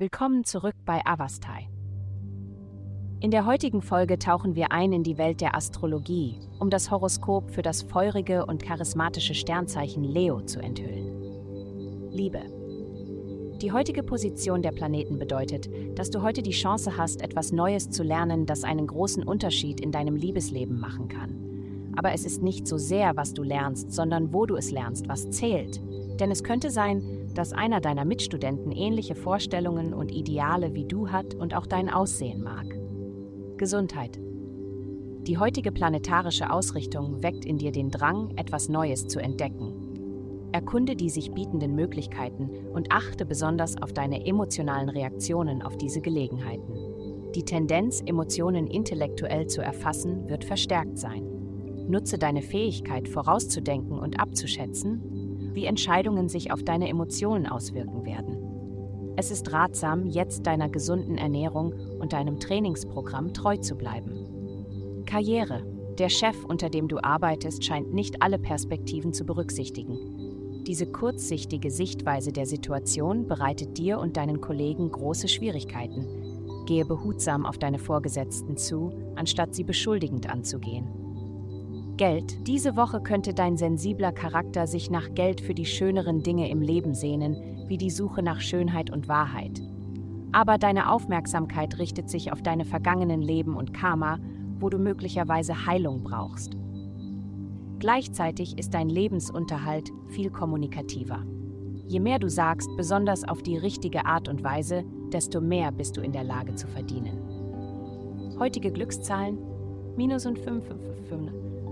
Willkommen zurück bei Avastai. In der heutigen Folge tauchen wir ein in die Welt der Astrologie, um das Horoskop für das feurige und charismatische Sternzeichen Leo zu enthüllen. Liebe. Die heutige Position der Planeten bedeutet, dass du heute die Chance hast, etwas Neues zu lernen, das einen großen Unterschied in deinem Liebesleben machen kann. Aber es ist nicht so sehr, was du lernst, sondern wo du es lernst, was zählt. Denn es könnte sein, dass einer deiner Mitstudenten ähnliche Vorstellungen und Ideale wie du hat und auch dein Aussehen mag. Gesundheit. Die heutige planetarische Ausrichtung weckt in dir den Drang, etwas Neues zu entdecken. Erkunde die sich bietenden Möglichkeiten und achte besonders auf deine emotionalen Reaktionen auf diese Gelegenheiten. Die Tendenz, Emotionen intellektuell zu erfassen, wird verstärkt sein. Nutze deine Fähigkeit, vorauszudenken und abzuschätzen, wie Entscheidungen sich auf deine Emotionen auswirken werden. Es ist ratsam, jetzt deiner gesunden Ernährung und deinem Trainingsprogramm treu zu bleiben. Karriere. Der Chef, unter dem du arbeitest, scheint nicht alle Perspektiven zu berücksichtigen. Diese kurzsichtige Sichtweise der Situation bereitet dir und deinen Kollegen große Schwierigkeiten. Gehe behutsam auf deine Vorgesetzten zu, anstatt sie beschuldigend anzugehen. Geld. Diese Woche könnte dein sensibler Charakter sich nach Geld für die schöneren Dinge im Leben sehnen, wie die Suche nach Schönheit und Wahrheit. Aber deine Aufmerksamkeit richtet sich auf deine vergangenen Leben und Karma, wo du möglicherweise Heilung brauchst. Gleichzeitig ist dein Lebensunterhalt viel kommunikativer. Je mehr du sagst, besonders auf die richtige Art und Weise, desto mehr bist du in der Lage zu verdienen. Heutige Glückszahlen minus und 5, 5, 5, 5.